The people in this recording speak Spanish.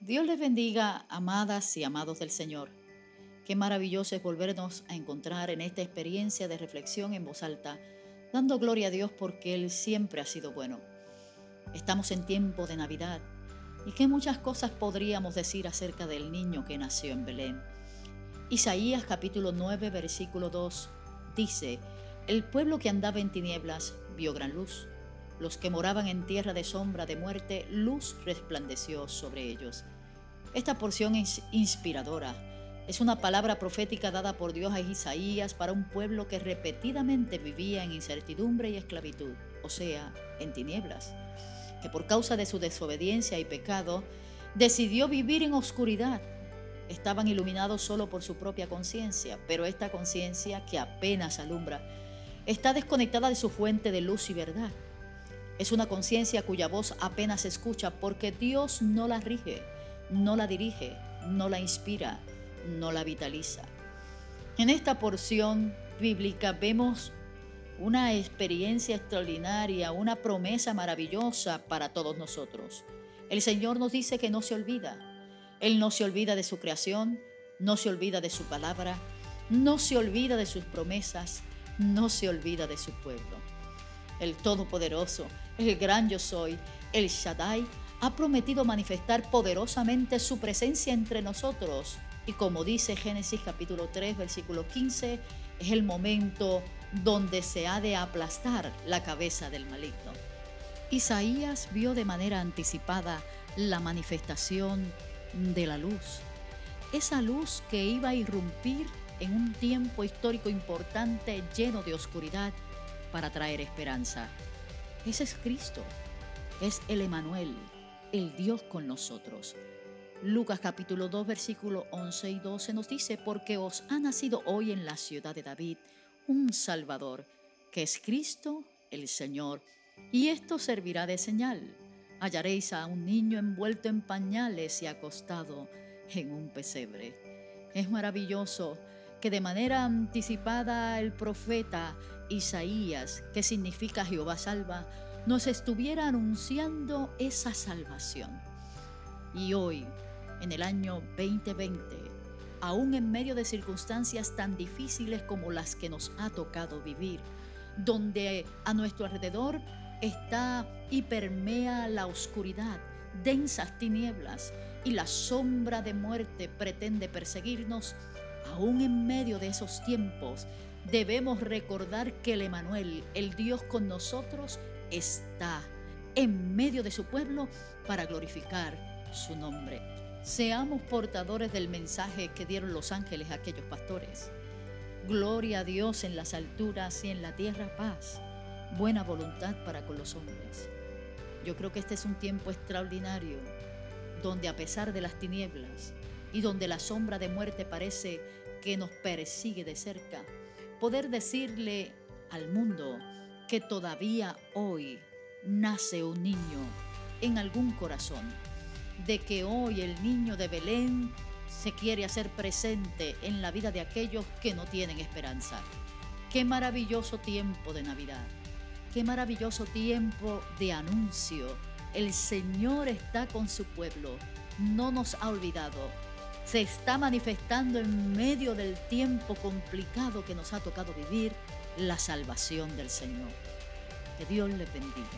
Dios les bendiga, amadas y amados del Señor. Qué maravilloso es volvernos a encontrar en esta experiencia de reflexión en voz alta, dando gloria a Dios porque Él siempre ha sido bueno. Estamos en tiempo de Navidad y qué muchas cosas podríamos decir acerca del niño que nació en Belén. Isaías capítulo 9 versículo 2 dice, el pueblo que andaba en tinieblas vio gran luz los que moraban en tierra de sombra de muerte, luz resplandeció sobre ellos. Esta porción es inspiradora. Es una palabra profética dada por Dios a Isaías para un pueblo que repetidamente vivía en incertidumbre y esclavitud, o sea, en tinieblas, que por causa de su desobediencia y pecado decidió vivir en oscuridad. Estaban iluminados solo por su propia conciencia, pero esta conciencia que apenas alumbra está desconectada de su fuente de luz y verdad. Es una conciencia cuya voz apenas se escucha porque Dios no la rige, no la dirige, no la inspira, no la vitaliza. En esta porción bíblica vemos una experiencia extraordinaria, una promesa maravillosa para todos nosotros. El Señor nos dice que no se olvida. Él no se olvida de su creación, no se olvida de su palabra, no se olvida de sus promesas, no se olvida de su pueblo. El Todopoderoso el gran yo soy, el Shaddai, ha prometido manifestar poderosamente su presencia entre nosotros. Y como dice Génesis capítulo 3, versículo 15, es el momento donde se ha de aplastar la cabeza del maligno. Isaías vio de manera anticipada la manifestación de la luz. Esa luz que iba a irrumpir en un tiempo histórico importante lleno de oscuridad para traer esperanza. Ese es Cristo, es el Emanuel, el Dios con nosotros. Lucas capítulo 2 versículo 11 y 12 nos dice, porque os ha nacido hoy en la ciudad de David un Salvador, que es Cristo el Señor, y esto servirá de señal. Hallaréis a un niño envuelto en pañales y acostado en un pesebre. Es maravilloso que de manera anticipada el profeta Isaías, que significa Jehová salva, nos estuviera anunciando esa salvación. Y hoy, en el año 2020, aún en medio de circunstancias tan difíciles como las que nos ha tocado vivir, donde a nuestro alrededor está y permea la oscuridad, densas tinieblas y la sombra de muerte pretende perseguirnos, aún en medio de esos tiempos debemos recordar que el Emanuel, el Dios con nosotros, está en medio de su pueblo para glorificar su nombre. Seamos portadores del mensaje que dieron los ángeles a aquellos pastores. Gloria a Dios en las alturas y en la tierra paz, buena voluntad para con los hombres. Yo creo que este es un tiempo extraordinario, donde a pesar de las tinieblas y donde la sombra de muerte parece que nos persigue de cerca, poder decirle al mundo que todavía hoy nace un niño en algún corazón, de que hoy el niño de Belén se quiere hacer presente en la vida de aquellos que no tienen esperanza. Qué maravilloso tiempo de Navidad, qué maravilloso tiempo de anuncio. El Señor está con su pueblo, no nos ha olvidado, se está manifestando en medio del tiempo complicado que nos ha tocado vivir la salvación del Señor. Que Dios les bendiga.